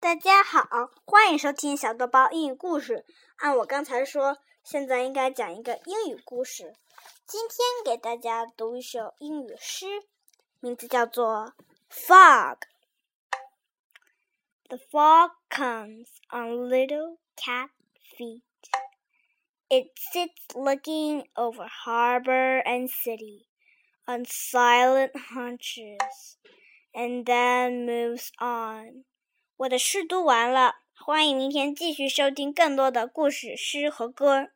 大家好，欢迎收听小豆包英语故事。按我刚才说，现在应该讲一个英语故事。今天给大家读一首英语诗，名字叫做《Fog》。The fog comes on little cat feet. It sits looking over harbor and city on silent hunches, and then moves on. 我的诗读完了，欢迎明天继续收听更多的故事、诗和歌。